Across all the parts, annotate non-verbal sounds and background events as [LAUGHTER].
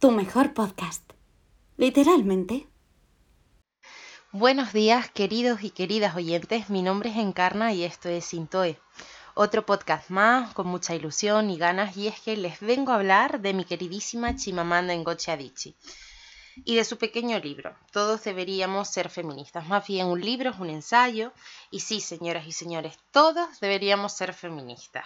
tu mejor podcast. Literalmente. Buenos días, queridos y queridas oyentes. Mi nombre es Encarna y esto es Sintoe. Otro podcast más, con mucha ilusión y ganas, y es que les vengo a hablar de mi queridísima Chimamanda Ngozi Adichie y de su pequeño libro. Todos deberíamos ser feministas. Más bien un libro es un ensayo y sí, señoras y señores, todos deberíamos ser feministas.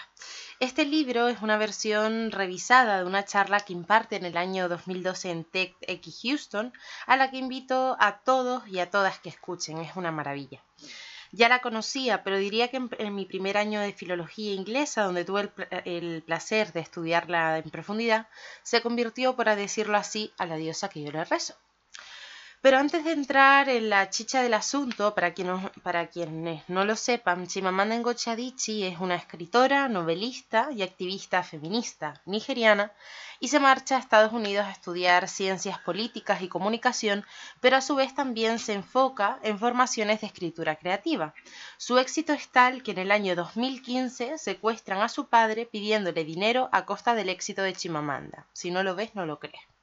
Este libro es una versión revisada de una charla que imparte en el año 2012 en TEDx Houston, a la que invito a todos y a todas que escuchen. Es una maravilla. Ya la conocía, pero diría que en, mi primer año de filología inglesa, donde tuve el, placer de estudiarla en profundidad, se convirtió, por decirlo así, a la diosa que yo le rezo. Pero antes de entrar en la chicha del asunto, para, quienes no lo sepan, Chimamanda Ngozi Adichie es una escritora, novelista y activista feminista nigeriana y se marcha a Estados Unidos a estudiar ciencias políticas y comunicación, pero a su vez también se enfoca en formaciones de escritura creativa. Su éxito es tal que en el año 2015 secuestran a su padre pidiéndole dinero a costa del éxito de Chimamanda. Si no lo ves, no lo crees.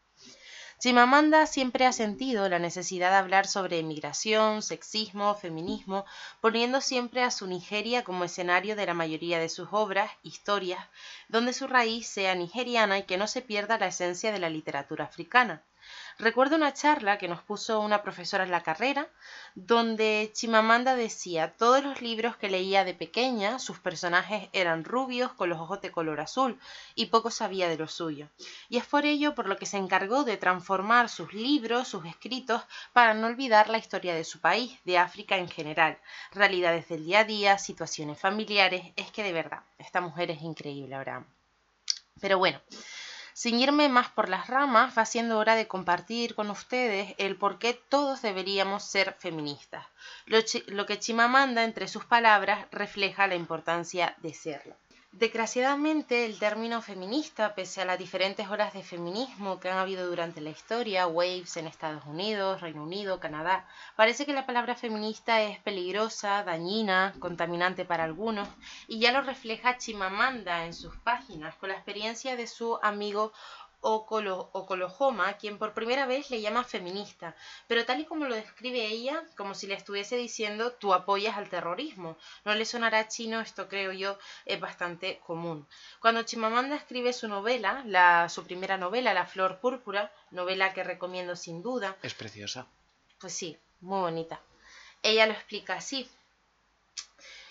Chimamanda siempre ha sentido la necesidad de hablar sobre emigración, sexismo, feminismo, poniendo siempre a su Nigeria como escenario de la mayoría de sus obras, historias, donde su raíz sea nigeriana y que no se pierda la esencia de la literatura africana. Recuerdo una charla que nos puso una profesora en la carrera, donde Chimamanda decía, todos los libros que leía de pequeña, sus personajes eran rubios con los ojos de color azul, y poco sabía de lo suyo. Y es por ello por lo que se encargó de transformar sus libros, sus escritos, para no olvidar la historia de su país, de África en general, realidades del día a día, situaciones familiares, es que de verdad, esta mujer es increíble, Abraham. Pero bueno, sin irme más por las ramas, va siendo hora de compartir con ustedes el por qué todos deberíamos ser feministas. Lo, lo que Chimamanda, entre sus palabras, refleja la importancia de serlo. Desgraciadamente, el término feminista, pese a las diferentes olas de feminismo que han habido durante la historia, waves en Estados Unidos, Reino Unido, Canadá, parece que la palabra feminista es peligrosa, dañina, contaminante para algunos, y ya lo refleja Chimamanda en sus páginas, con la experiencia de su amigo Ocolohoma, quien por primera vez le llama feminista, pero tal y como lo describe ella, como si le estuviese diciendo tú apoyas al terrorismo. No le sonará chino, esto creo yo es bastante común. Cuando Chimamanda escribe su novela, la, su primera novela, La Flor Púrpura, novela que recomiendo sin duda. Es preciosa. Pues sí, muy bonita. Ella lo explica así.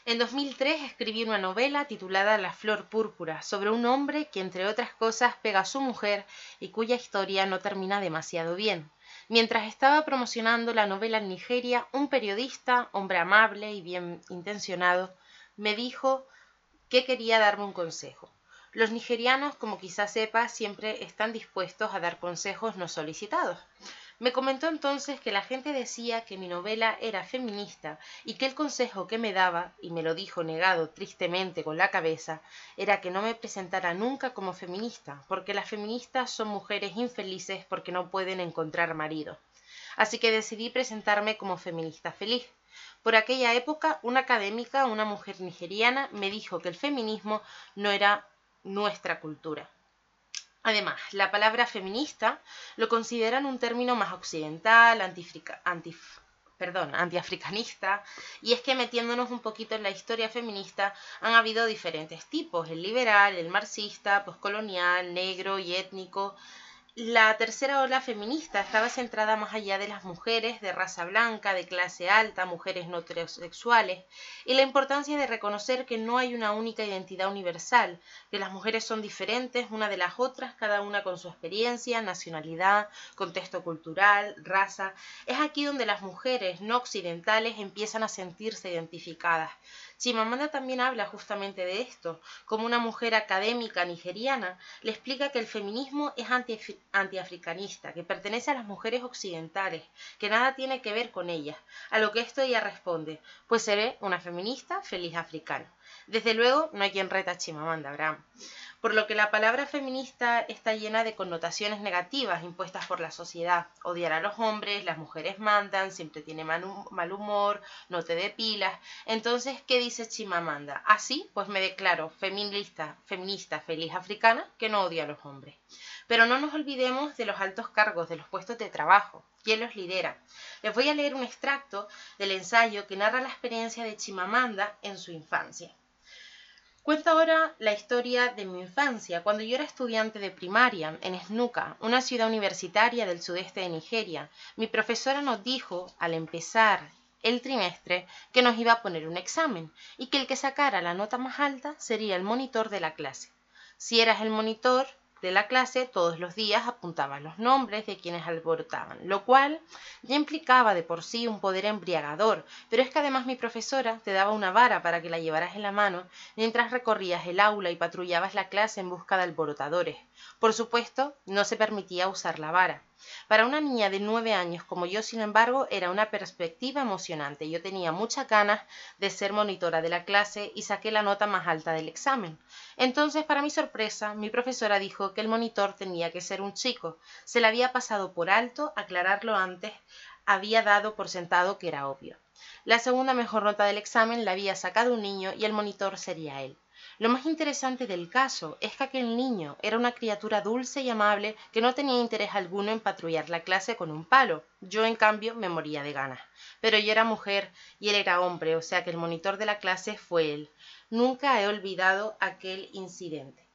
En 2003 escribí una novela titulada La Flor Púrpura sobre un hombre que entre otras cosas pega a su mujer y cuya historia no termina demasiado bien. Mientras estaba promocionando la novela en Nigeria, un periodista, hombre amable y bien intencionado, me dijo que quería darme un consejo. Los nigerianos, como quizás sepa, siempre están dispuestos a dar consejos no solicitados. Me comentó entonces que la gente decía que mi novela era feminista y que el consejo que me daba, y me lo dijo negado tristemente con la cabeza, era que no me presentara nunca como feminista, porque las feministas son mujeres infelices porque no pueden encontrar marido. Así que decidí presentarme como feminista feliz. Por aquella época, una académica, una mujer nigeriana, me dijo que el feminismo no era nuestra cultura. Además, la palabra feminista lo consideran un término más occidental, antiafricanista, y es que metiéndonos un poquito en la historia feminista han habido diferentes tipos, el liberal, el marxista, poscolonial, negro y étnico, la tercera ola feminista estaba centrada más allá de las mujeres de raza blanca, de clase alta, mujeres no heterosexuales, y la importancia de reconocer que no hay una única identidad universal, que las mujeres son diferentes una de las otras, cada una con su experiencia, nacionalidad, contexto cultural, raza. Es aquí donde las mujeres no occidentales empiezan a sentirse identificadas, Chimamanda también habla justamente de esto. Como una mujer académica nigeriana, le explica que el feminismo es antiafricanista, que pertenece a las mujeres occidentales, que nada tiene que ver con ellas. A lo que esto ella responde, pues seré una feminista feliz africana. Desde luego, no hay quien reta a Chimamanda, Abraham. Por lo que la palabra feminista está llena de connotaciones negativas impuestas por la sociedad. Odiar a los hombres, las mujeres mandan, siempre tiene mal humor, no te depilas. Entonces, ¿qué dice Chimamanda? Así, pues me declaro feminista, feminista feliz africana que no odia a los hombres. Pero no nos olvidemos de los altos cargos, de los puestos de trabajo. ¿Quién los lidera? Les voy a leer un extracto del ensayo que narra la experiencia de Chimamanda en su infancia. Cuento ahora la historia de mi infancia, cuando yo era estudiante de primaria en Snuka, una ciudad universitaria del sudeste de Nigeria. Mi profesora nos dijo, al empezar el trimestre, que nos iba a poner un examen y que el que sacara la nota más alta sería el monitor de la clase. Si eras el monitor, de la clase todos los días apuntaban los nombres de quienes alborotaban, lo cual ya implicaba de por sí un poder embriagador, pero es que además mi profesora te daba una vara para que la llevaras en la mano mientras recorrías el aula y patrullabas la clase en busca de alborotadores. Por supuesto, no se permitía usar la vara. Para una niña de nueve años como yo, sin embargo, era una perspectiva emocionante. Yo tenía muchas ganas de ser monitora de la clase y saqué la nota más alta del examen. Entonces, para mi sorpresa, mi profesora dijo que el monitor tenía que ser un chico. Se le había pasado por alto aclararlo antes, había dado por sentado que era obvio. La segunda mejor nota del examen la había sacado un niño y el monitor sería él. Lo más interesante del caso es que aquel niño era una criatura dulce y amable que no tenía interés alguno en patrullar la clase con un palo. Yo, en cambio, me moría de ganas. Pero yo era mujer y él era hombre, o sea que el monitor de la clase fue él. Nunca he olvidado aquel incidente.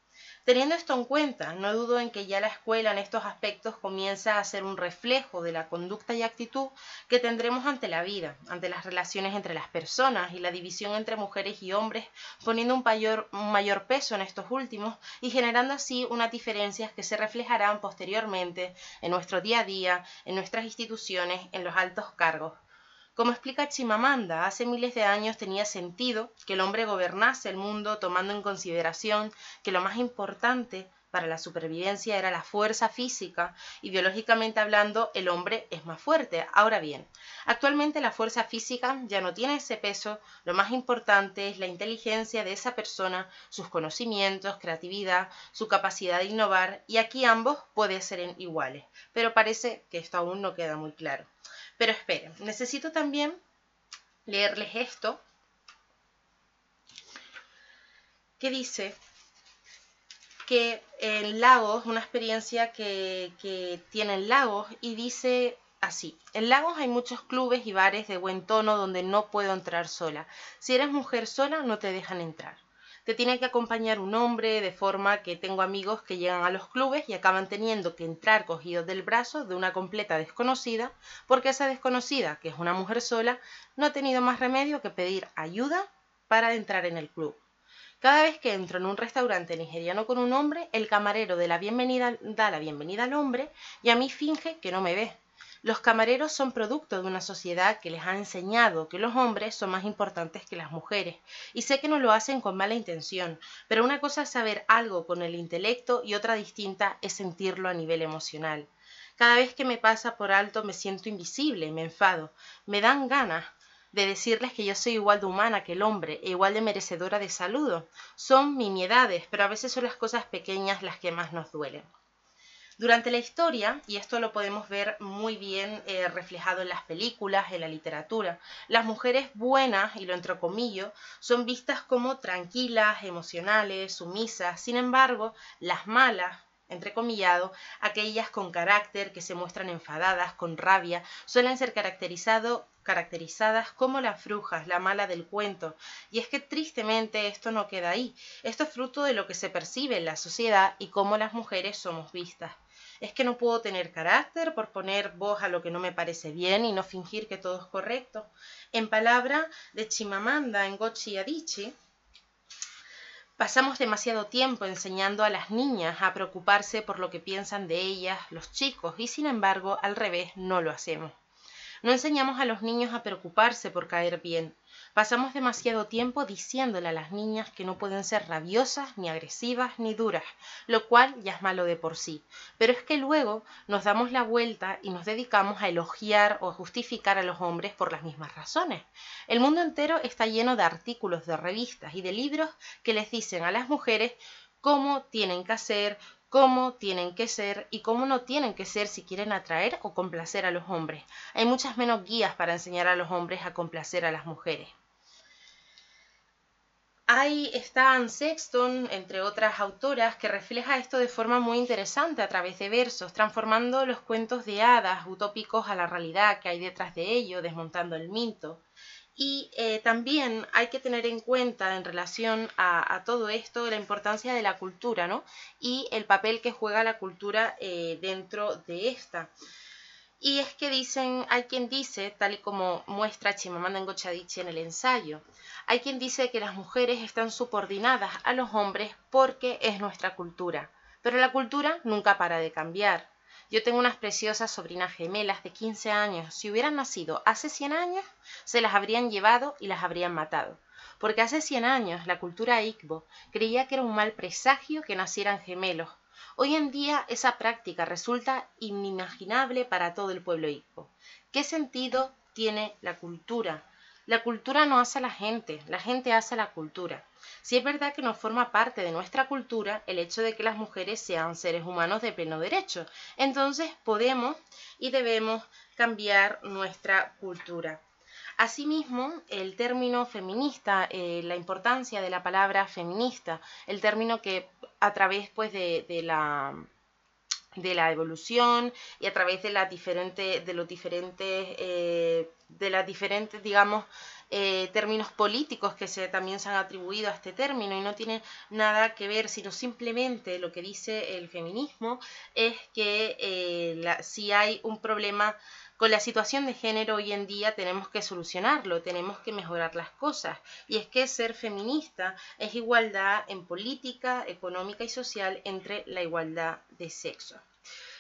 Teniendo esto en cuenta, no dudo en que ya la escuela en estos aspectos comienza a ser un reflejo de la conducta y actitud que tendremos ante la vida, ante las relaciones entre las personas y la división entre mujeres y hombres, poniendo un mayor, peso en estos últimos y generando así unas diferencias que se reflejarán posteriormente en nuestro día a día, en nuestras instituciones, en los altos cargos como explica Chimamanda, hace miles de años tenía sentido que el hombre gobernase el mundo tomando en consideración que lo más importante para la supervivencia era la fuerza física y hablando el hombre es más fuerte. Ahora bien, actualmente la fuerza física ya no tiene ese peso, lo más importante es la inteligencia de esa persona, sus conocimientos, creatividad, su capacidad de innovar y aquí ambos pueden ser iguales, pero parece que esto aún no queda muy claro. Pero esperen, necesito también leerles esto que dice que en Lagos, una experiencia que, que tienen Lagos, y dice así, en Lagos hay muchos clubes y bares de buen tono donde no puedo entrar sola. Si eres mujer sola, no te dejan entrar te tiene que acompañar un hombre, de forma que tengo amigos que llegan a los clubes y acaban teniendo que entrar cogidos del brazo de una completa desconocida, porque esa desconocida, que es una mujer sola, no ha tenido más remedio que pedir ayuda para entrar en el club. Cada vez que entro en un restaurante nigeriano con un hombre, el camarero de la bienvenida da la bienvenida al hombre y a mí finge que no me ve, los camareros son producto de una sociedad que les ha enseñado que los hombres son más importantes que las mujeres, y sé que no lo hacen con mala intención, pero una cosa es saber algo con el intelecto y otra distinta es sentirlo a nivel emocional. Cada vez que me pasa por alto me siento invisible, me enfado, me dan ganas de decirles que yo soy igual de humana que el hombre e igual de merecedora de saludo. Son mimiedades, pero a veces son las cosas pequeñas las que más nos duelen. Durante la historia, y esto lo podemos ver muy bien eh, reflejado en las películas, en la literatura, las mujeres buenas, y lo entrecomillo, son vistas como tranquilas, emocionales, sumisas. Sin embargo, las malas, entrecomillado, aquellas con carácter, que se muestran enfadadas, con rabia, suelen ser caracterizadas como las brujas, la mala del cuento. Y es que tristemente esto no queda ahí. Esto es fruto de lo que se percibe en la sociedad y cómo las mujeres somos vistas es que no puedo tener carácter por poner voz a lo que no me parece bien y no fingir que todo es correcto. En palabra de Chimamanda en Gochi Adichie, Pasamos demasiado tiempo enseñando a las niñas a preocuparse por lo que piensan de ellas los chicos y sin embargo al revés no lo hacemos. No enseñamos a los niños a preocuparse por caer bien, Pasamos demasiado tiempo diciéndole a las niñas que no pueden ser rabiosas, ni agresivas, ni duras, lo cual ya es malo de por sí. Pero es que luego nos damos la vuelta y nos dedicamos a elogiar o a justificar a los hombres por las mismas razones. El mundo entero está lleno de artículos de revistas y de libros que les dicen a las mujeres cómo tienen que hacer, cómo tienen que ser y cómo no tienen que ser si quieren atraer o complacer a los hombres. Hay muchas menos guías para enseñar a los hombres a complacer a las mujeres. Ahí está Anne Sexton, entre otras autoras, que refleja esto de forma muy interesante a través de versos, transformando los cuentos de hadas utópicos a la realidad que hay detrás de ello, desmontando el mito. Y eh, también hay que tener en cuenta en relación a, todo esto la importancia de la cultura, ¿no? Y el papel que juega la cultura eh, dentro de esta. Y es que dicen, hay quien dice, tal y como muestra Chimamanda Ngozi en el ensayo, hay quien dice que las mujeres están subordinadas a los hombres porque es nuestra cultura, pero la cultura nunca para de cambiar. Yo tengo unas preciosas sobrinas gemelas de 15 años. Si hubieran nacido hace 100 años, se las habrían llevado y las habrían matado. Porque hace 100 años la cultura Igbo creía que era un mal presagio que nacieran gemelos, Hoy en día esa práctica resulta inimaginable para todo el pueblo Igbo. ¿Qué sentido tiene la cultura? La cultura no hace a la gente, la gente hace a la cultura. Si es verdad que no forma parte de nuestra cultura el hecho de que las mujeres sean seres humanos de pleno derecho, entonces podemos y debemos cambiar nuestra cultura. Asimismo, el término feminista, eh, la importancia de la palabra feminista, el término que a través pues, de, la de la evolución y a través de de los diferentes eh, de las diferentes digamos eh, términos políticos que también se han atribuido a este término. Y no tiene nada que ver sino simplemente lo que dice el feminismo es que si hay un problema con la situación de género hoy en día tenemos que solucionarlo, tenemos que mejorar las cosas. Y es que ser feminista es igualdad en política, económica y social entre la igualdad de sexo.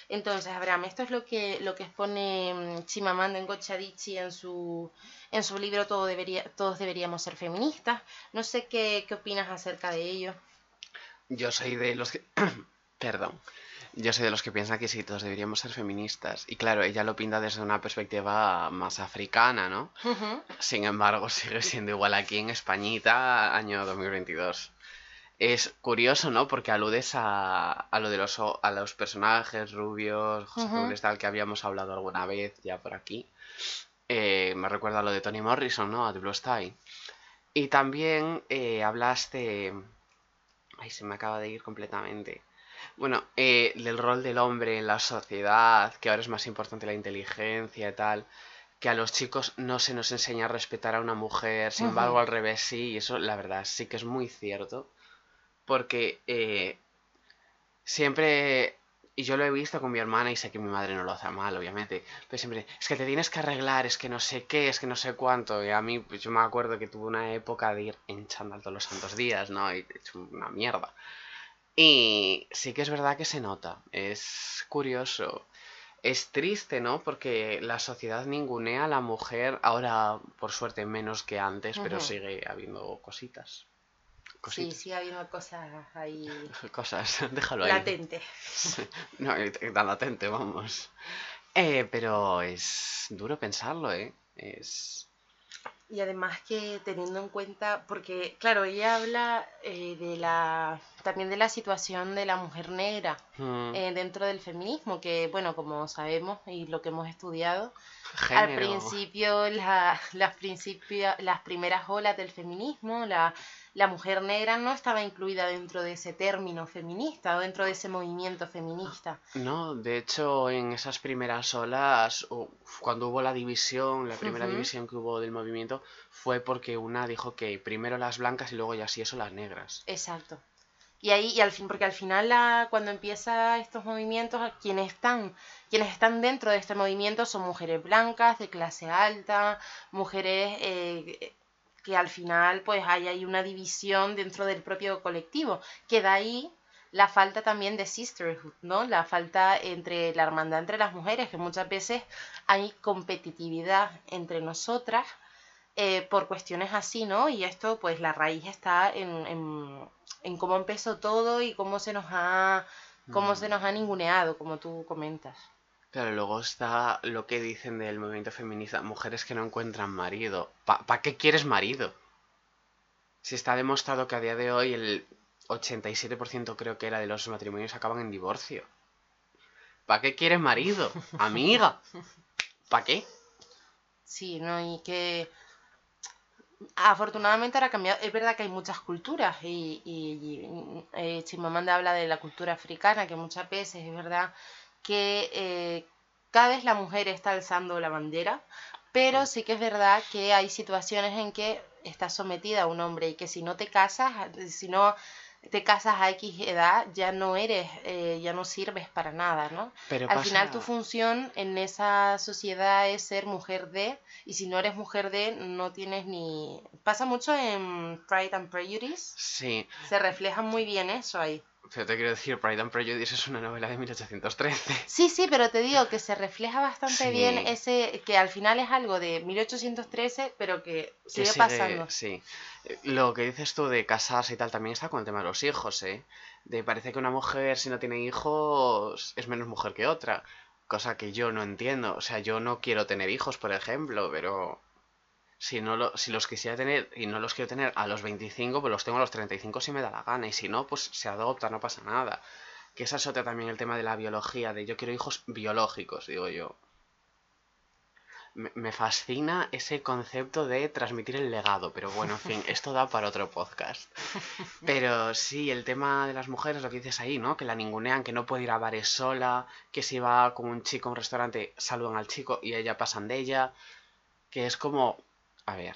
Entonces, Abraham, esto es lo que, lo que expone mm, Chimamanda Ngozi en su, en su libro Todo debería, Todos deberíamos ser feministas. No sé qué, qué opinas acerca de ello. Yo soy de los que... [CLEARS THROAT] Perdón. Yo soy de los que piensan que sí, todos deberíamos ser feministas. Y claro, ella lo pinta desde una perspectiva más africana, ¿no? Sin embargo, [LAUGHS] sigue siendo igual aquí en Españita, año 2022. Es curioso, ¿no? Porque aludes a, a lo de los, a los personajes rubios, José tal, que habíamos hablado alguna vez ya por aquí. Eh, me recuerda a lo de Tony Morrison, ¿no? A The Blue. Y también eh, hablaste... Ay, se me acaba de ir completamente. Bueno, eh, del rol del hombre en la sociedad, que ahora es más importante la inteligencia y tal, que a los chicos no se nos enseña a respetar a una mujer, sin embargo al revés sí, y eso la verdad sí que es muy cierto, porque eh, siempre, y yo lo he visto con mi hermana y sé que mi madre no lo hace mal, obviamente, pero siempre, es que te tienes que arreglar, es que no sé qué, es que no sé cuánto, y a mí, pues yo me acuerdo que tuve una época de ir en chándal todos los santos días, ¿no? Y he hecho una mierda. Y sí que es verdad que se nota, es curioso. Es triste, ¿no? Porque la sociedad ningunea a la mujer, ahora por suerte menos que antes, pero sigue habiendo cositas. Sí, sigue habiendo cosas ahí. [LAUGHS] Cosas, [LAUGHS] déjalo ahí. Latente. no, tan latente, vamos. Eh, pero es duro pensarlo, ¿eh? Es y además que teniendo en cuenta, porque claro, ella habla eh, de la también de la situación de la mujer negra mm. eh, dentro del feminismo, que bueno, como sabemos y lo que hemos estudiado, al principio la, las, las primeras olas del feminismo, la la mujer negra no estaba incluida dentro de ese término feminista o dentro de ese movimiento feminista. No, de hecho en esas primeras olas, cuando hubo la división, la primera división que hubo del movimiento, fue porque una dijo que primero las blancas y luego ya sí eso las negras. Exacto. Y ahí, y al fin, porque al final la, cuando empieza estos movimientos, quienes están, quienes están dentro de este movimiento son mujeres blancas, de clase alta, mujeres eh, que al final pues hay ahí una división dentro del propio colectivo, que da ahí la falta también de sisterhood, ¿no? La falta entre la hermandad entre las mujeres, que muchas veces hay competitividad entre nosotras eh, por cuestiones así, ¿no? Y esto, pues la raíz está en, en, cómo empezó todo y cómo se nos ha, cómo se mm. nos ha ninguneado, como tú comentas. Claro, luego está lo que dicen del movimiento feminista, mujeres que no encuentran marido. ¿Para qué quieres marido? Si está demostrado que a día de hoy el, 87% creo que era de los matrimonios acaban en divorcio. ¿Para qué quieres marido? Amiga. ¿Para qué? Sí, ¿no? Y que afortunadamente ahora ha cambiado. Es verdad que hay muchas culturas y, y, eh, Chimamanda habla de la cultura africana, que muchas veces es verdad que eh, cada vez la mujer está alzando la bandera, pero sí que es verdad que hay situaciones en que está sometida a un hombre y que si no te casas, si no te casas a X edad, ya no eres, eh, ya no sirves para nada, ¿no? Pero Al final tu función en esa sociedad es ser mujer de, y si no eres mujer de, no tienes ni... Pasa mucho en Pride and Prejudice, Sí, se refleja muy bien eso ahí. Pero te quiero decir, Pride and Prejudice es una novela de 1813. Sí, sí, pero te digo que se refleja bastante Sí. bien ese, que al final es algo de 1813, pero que Que sigue sigue- pasando. Sí. Lo que dices tú de casarse y tal también está con el tema de los hijos, ¿eh? De parece que una mujer si no tiene hijos es menos mujer que otra. Cosa que yo no entiendo. O sea, yo no quiero tener hijos, por ejemplo, pero si no lo, si los quisiera tener y no los quiero tener a los 25, pues los tengo a los 35 si me da la gana. Y si no, pues se adopta, no pasa nada. Que esa es otra también el tema de la biología, de yo quiero hijos biológicos, digo yo. Me, me fascina ese concepto de transmitir el legado, pero bueno, en fin, esto da para otro podcast. [LAUGHS] Pero sí, el tema de las mujeres, lo que dices ahí, ¿no? Que la ningunean, que no puede ir a bares sola, que si va con un chico a un restaurante, saludan al chico y ella pasan de ella. Que es como, a ver,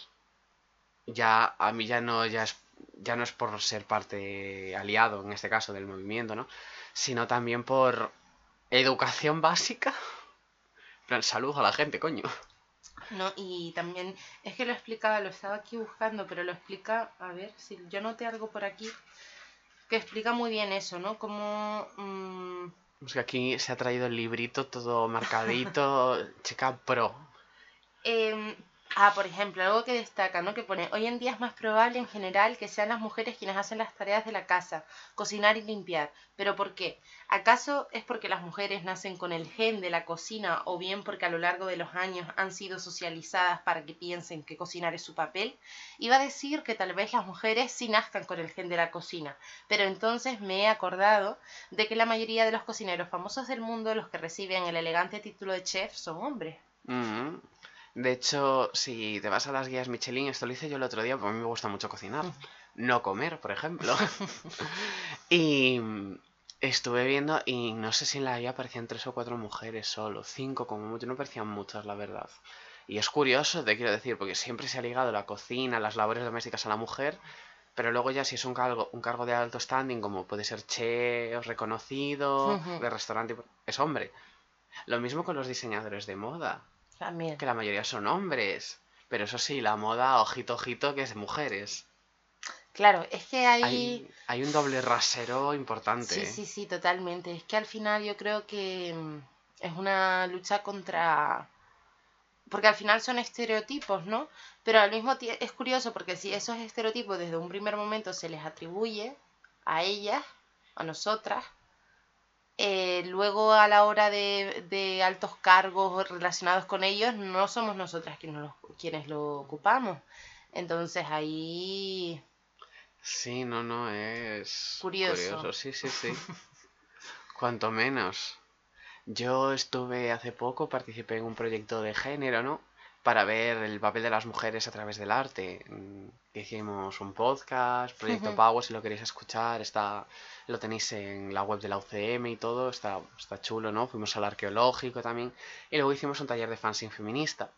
ya a mí ya no, ya es, ya no es por ser parte aliado, en este caso, del movimiento, ¿no? Sino también por educación básica. Plan, Salud a la gente, coño. No, y también es que lo explicaba, lo estaba aquí buscando, pero lo explica, a ver, si yo noté algo por aquí que explica muy bien eso, ¿no? Como mm, Es que aquí se ha traído el librito todo [LAUGHS] marcadito, chica pro. Em, ah, por ejemplo, algo que destaca, ¿no? Que pone, hoy en día es más probable en general que sean las mujeres quienes hacen las tareas de la casa, cocinar y limpiar. ¿Pero por qué? ¿Acaso es porque las mujeres nacen con el gen de la cocina o bien porque a lo largo de los años han sido socializadas para que piensen que cocinar es su papel? Iba a decir que tal vez las mujeres sí nazcan con el gen de la cocina, pero entonces me he acordado de que la mayoría de los cocineros famosos del mundo, los que reciben el elegante título de chef, son hombres. Mm. De hecho, si te vas a las guías Michelin, esto lo hice yo el otro día, porque a mí me gusta mucho cocinar. [LAUGHS] No comer, por ejemplo. [LAUGHS] [LAUGHS] y mm, estuve viendo y no sé si en la guía aparecían tres o cuatro mujeres solo, cinco como mucho, no parecían muchas, la verdad. Y es curioso, te quiero decir, porque siempre se ha ligado la cocina, las labores domésticas a la mujer, pero luego ya si es un cargo, un cargo de alto standing, como puede ser chef, reconocido, de restaurante, es hombre. Lo mismo con los diseñadores de moda, También. que la mayoría son hombres. Pero eso sí, la moda, ojito, ojito, que es mujeres. Claro, es que hay... Hay, hay un doble rasero importante. Sí, ¿eh? sí, sí, totalmente. Es que al final yo creo que mm, es una lucha contra... Porque al final son estereotipos, ¿no? Pero al mismo tiempo es curioso porque si esos estereotipos desde un primer momento se les atribuye a ellas, a nosotras, eh, luego a la hora de, de altos cargos relacionados con ellos, no somos nosotras quienes lo, quienes lo ocupamos. Entonces ahí... Sí, no, no, es Curioso. Sí, sí, sí. [LAUGHS] Cuanto menos. Yo estuve hace poco, participé en un proyecto de género, ¿no? Para ver el papel de las mujeres a través del arte. Mm, Hicimos un podcast, Proyecto. Power, si lo queréis escuchar, está, lo tenéis en la web de la UCM y todo, está, está chulo, ¿no? Fuimos al arqueológico también. Y luego hicimos un taller de fanzine feminista.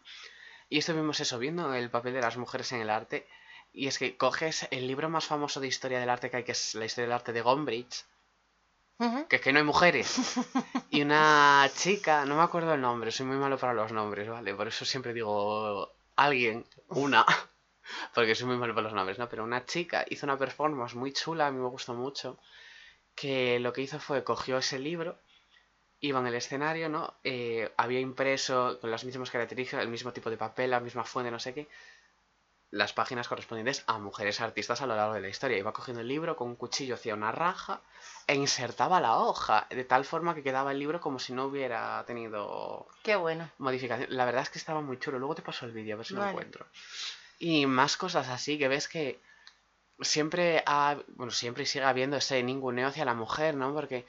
Y estuvimos eso, viendo el papel de las mujeres en el arte. Y es que coges el libro más famoso de historia del arte que hay, que es la historia del arte de Gombrich, Que es que no hay mujeres. [LAUGHS] Y una chica, no me acuerdo el nombre, soy muy malo para los nombres, ¿vale? Por eso siempre digo alguien, una, [LAUGHS] porque soy muy malo para los nombres, ¿no? Pero una chica hizo una performance muy chula, a mí me gustó mucho, que lo que hizo fue cogió ese libro, iba en el escenario, ¿no? Eh, había impreso con las mismas características, el mismo tipo de papel, la misma fuente, no sé qué, las páginas correspondientes a mujeres artistas a lo largo de la historia. Iba cogiendo el libro con un cuchillo hacia una raja e insertaba la hoja, de tal forma que quedaba el libro como si no hubiera tenido Qué bueno. modificación. La verdad es que estaba muy chulo. Luego te paso el vídeo, a ver si lo encuentro. Y más cosas así que ves que siempre ha, bueno, siempre sigue habiendo ese ninguneo hacia la mujer, ¿no? Porque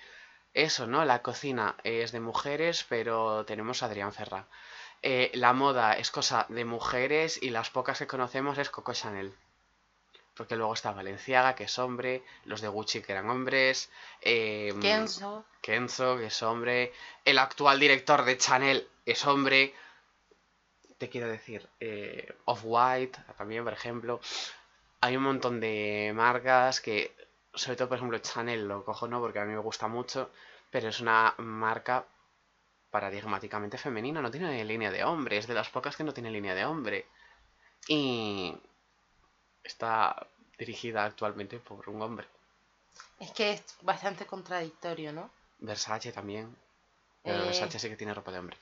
eso, ¿no? La cocina es de mujeres, pero tenemos a Adrián Ferra. Eh, la moda es cosa de mujeres y las pocas que conocemos es Coco Chanel. Porque luego está Valenciaga, que es hombre, los de Gucci, que eran hombres. Eh, Kenzo. Kenzo, que es hombre. El actual director de Chanel es hombre. Te quiero decir, eh, Off-White, también, por ejemplo. Hay un montón de marcas que, sobre todo, por ejemplo, Chanel lo cojo, ¿no? Porque a mí me gusta mucho, pero es una marca paradigmáticamente femenina, no tiene línea de hombre, es de las pocas que no tiene línea de hombre. Y está dirigida actualmente por un hombre. Es que es bastante contradictorio, ¿no? Versace también. Pero Eh. Versace sí que tiene ropa de hombre.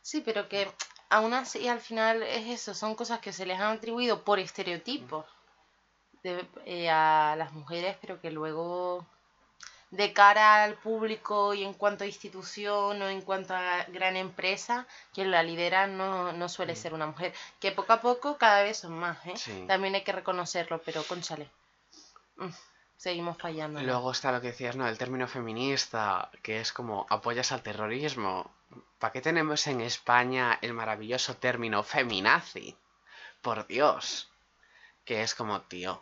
Sí, pero que aún así al final es eso, son cosas que se les han atribuido por estereotipos de- eh, a las mujeres, pero que luego de cara al público y en cuanto a institución o en cuanto a gran empresa, quien la lidera no, no suele ser una mujer, que poco a poco cada vez son más, ¿eh? Sí. También hay que reconocerlo, pero conchale, mm, seguimos fallando. ¿no? Luego está lo que decías, ¿no? El término feminista, que es como apoyas al terrorismo. ¿Para qué tenemos en España el maravilloso término feminazi? Por Dios. Que es como, tío.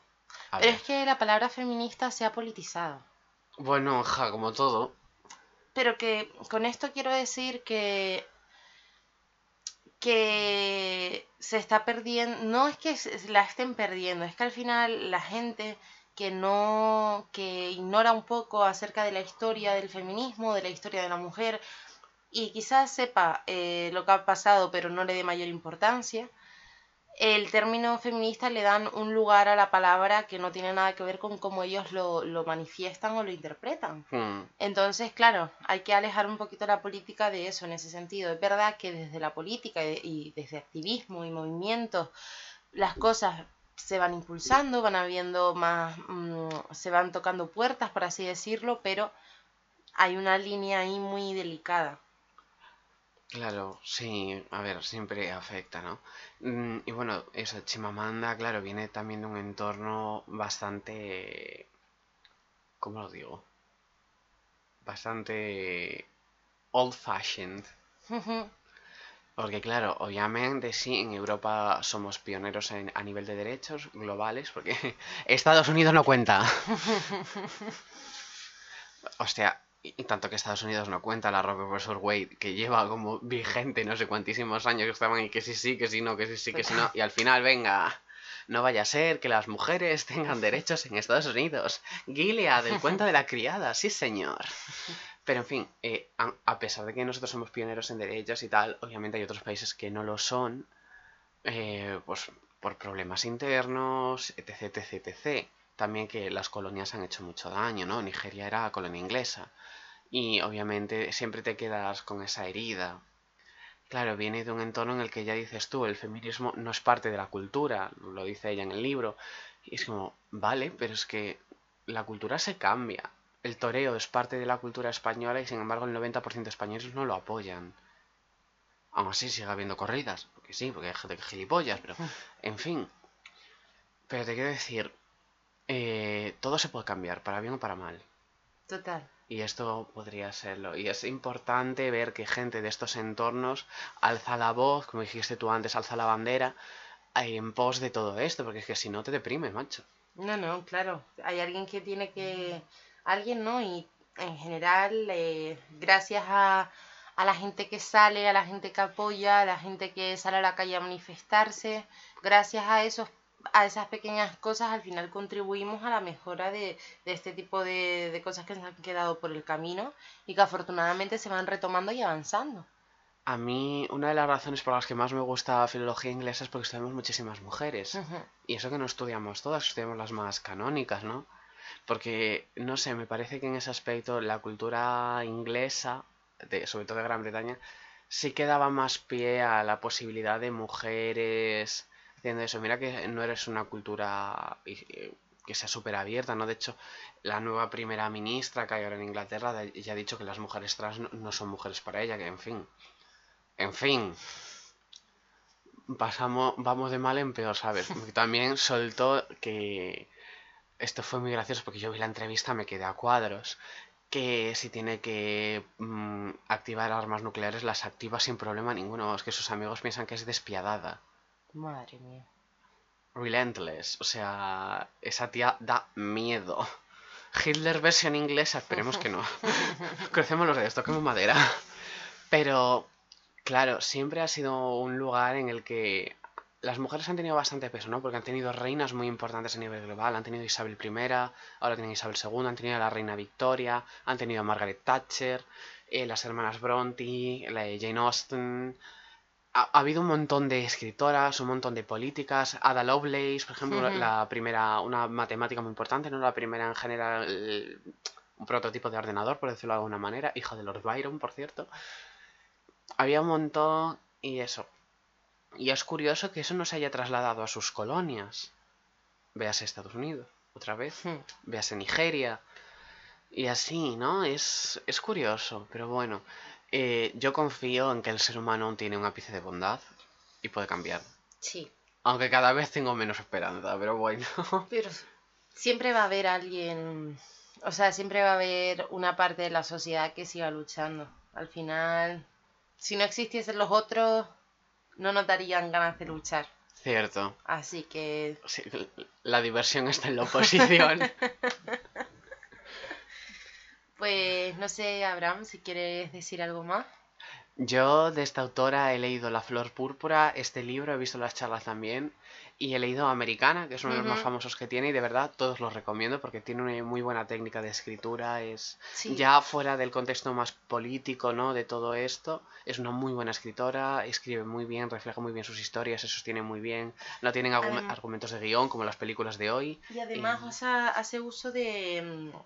Pero ver. es que la palabra feminista se ha politizado. Bueno, ja, como todo. Pero que con esto quiero decir que que se está perdiendo, no es que la estén perdiendo, es que al final la gente que no, que ignora un poco acerca de la historia del feminismo, de la historia de la mujer, y quizás sepa eh, lo que ha pasado, pero no le dé mayor importancia, el término feminista le dan un lugar a la palabra que no tiene nada que ver con cómo ellos lo, lo manifiestan o lo interpretan. Hmm. Entonces, claro, hay que alejar un poquito la política de eso en ese sentido. Es verdad que desde la política y desde activismo y movimientos las cosas se van impulsando, van habiendo más, mm, se van tocando puertas, por así decirlo, pero hay una línea ahí muy delicada. Claro, sí, a ver, siempre afecta, ¿no? Mm, y bueno, eso, Chimamanda, claro, viene también de un entorno bastante... ¿Cómo lo digo? Bastante old fashioned. [LAUGHS] Porque claro, obviamente sí, en Europa somos pioneros en- a nivel de derechos globales, porque [LAUGHS] Estados Unidos no cuenta. [LAUGHS] Hostia, y, y tanto que Estados Unidos no cuenta la Roe vs. Wade, que lleva como vigente no sé cuantísimos años que estaban y que sí, sí, que sí, no, que sí, sí, que sí, no. Y al final, venga, no vaya a ser que las mujeres tengan derechos en Estados Unidos. Gilead, del cuento de la criada, sí señor. Pero en fin, eh, a, a pesar de que nosotros somos pioneros en derechos y tal, obviamente hay otros países que no lo son, eh, pues por problemas internos, etc, etc, etc. También que las colonias han hecho mucho daño, ¿no? Nigeria era colonia inglesa. Y obviamente siempre te quedas con esa herida. Claro, viene de un entorno en el que ya dices tú, el feminismo no es parte de la cultura, lo dice ella en el libro. Y es como, vale, pero es que la cultura se cambia. El toreo es parte de la cultura española y sin embargo el 90% de españoles no lo apoyan. Aún así sigue habiendo corridas, porque sí, porque hay gente que gilipollas, pero en fin. Pero te quiero decir, eh, todo se puede cambiar, para bien o para mal. Total. Y esto podría serlo. Y es importante ver que gente de estos entornos alza la voz, como dijiste tú antes, alza la bandera en pos de todo esto, porque es que si no te deprime, macho. No, no, claro. Hay alguien que tiene que... Alguien, ¿no? Y en general, eh, gracias a, a la gente que sale, a la gente que apoya, a la gente que sale a la calle a manifestarse, gracias a esos a esas pequeñas cosas al final contribuimos a la mejora de, de este tipo de, de cosas que se han quedado por el camino y que afortunadamente se van retomando y avanzando. A mí, una de las razones por las que más me gusta filología inglesa es porque estudiamos muchísimas mujeres. Y eso que no estudiamos todas, estudiamos las más canónicas, ¿no? Porque, no sé, me parece que en ese aspecto la cultura inglesa, de, sobre todo de Gran Bretaña, sí que daba más pie a la posibilidad de mujeres haciendo eso. Mira que no eres una cultura eh, que sea súper abierta, ¿no? De hecho, la nueva primera ministra que hay ahora en Inglaterra ya ha dicho que las mujeres trans no, son mujeres para ella, que en fin. En fin. Pasamos, vamos de mal en peor, ¿sabes? [LAUGHS] También soltó que esto fue muy gracioso porque yo vi la entrevista, me quedé a cuadros, que si tiene que mm, activar armas nucleares las activa sin problema ninguno, es que sus amigos piensan que es despiadada. Madre mía. Relentless, o sea, esa tía da miedo. Hitler versión inglesa, esperemos que no. [LAUGHS] Crucemos los dedos, toquemos madera. Pero, claro, siempre ha sido un lugar en el que las mujeres han tenido bastante peso, ¿no? Porque han tenido reinas muy importantes a nivel global. Han tenido Isabel I, ahora tienen Isabel II, han tenido a la reina Victoria, han tenido a Margaret Thatcher, eh, las hermanas Bronte, la Jane Austen. Ha, habido un montón de escritoras, un montón de políticas. Ada Lovelace, por ejemplo, la primera, una matemática muy importante, ¿no? La primera en general, un prototipo de ordenador, por decirlo de alguna manera, hija de Lord Byron, por cierto. Había un montón y eso. Y es curioso que eso no se haya trasladado a sus colonias. Véase Estados Unidos, otra vez. Hmm. Véase Nigeria. Y así, ¿no? Es, es curioso, pero bueno. Eh, yo confío en que el ser humano tiene un ápice de bondad y puede cambiar. Sí. Aunque cada vez tengo menos esperanza, pero bueno. [LAUGHS] Pero siempre va a haber alguien, o sea, siempre va a haber una parte de la sociedad que siga luchando. Al final, si no existiesen los otros, no nos darían ganas de luchar. Cierto. Así que... la diversión está en la oposición. [LAUGHS] pues no sé, Abraham, si quieres decir algo más. Yo de esta autora he leído La Flor Púrpura, este libro, he visto las charlas también, y he leído Americana, que es uno de los más famosos que tiene, y de verdad todos los recomiendo porque tiene una muy buena técnica de escritura, es ya fuera del contexto más político, ¿no? De todo esto, es una muy buena escritora, escribe muy bien, refleja muy bien sus historias, se sostiene muy bien, no tienen argumentos de guion como las películas de hoy. Y además, o sea, hace uso de mm,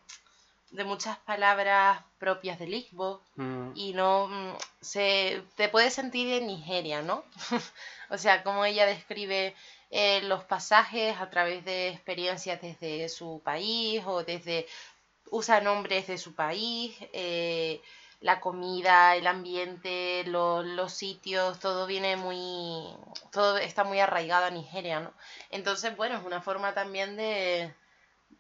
de muchas palabras propias del Igbo mm. y no mm, se te puedes sentir en Nigeria, ¿no? [LAUGHS] o sea, como ella describe eh, los pasajes a través de experiencias desde su país o desde usa nombres de su país, eh, la comida, el ambiente, los sitios, todo viene muy, todo está muy arraigado a Nigeria, ¿no? Entonces, bueno, es una forma también de,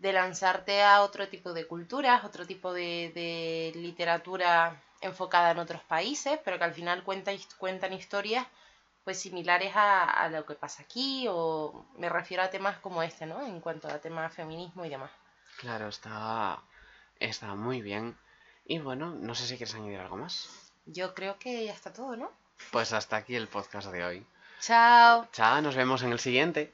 de lanzarte a otro tipo de culturas, otro tipo de, literatura enfocada en otros países, pero que al final cuentan, cuentan historias pues similares a, lo que pasa aquí, o me refiero a temas como este, ¿no? En cuanto a temas feminismo y demás. Claro, está, está muy bien. Y bueno, no sé si quieres añadir algo más. Yo creo que ya está todo, ¿no? Pues hasta aquí el podcast de hoy. Chao. Chao, nos vemos en el siguiente.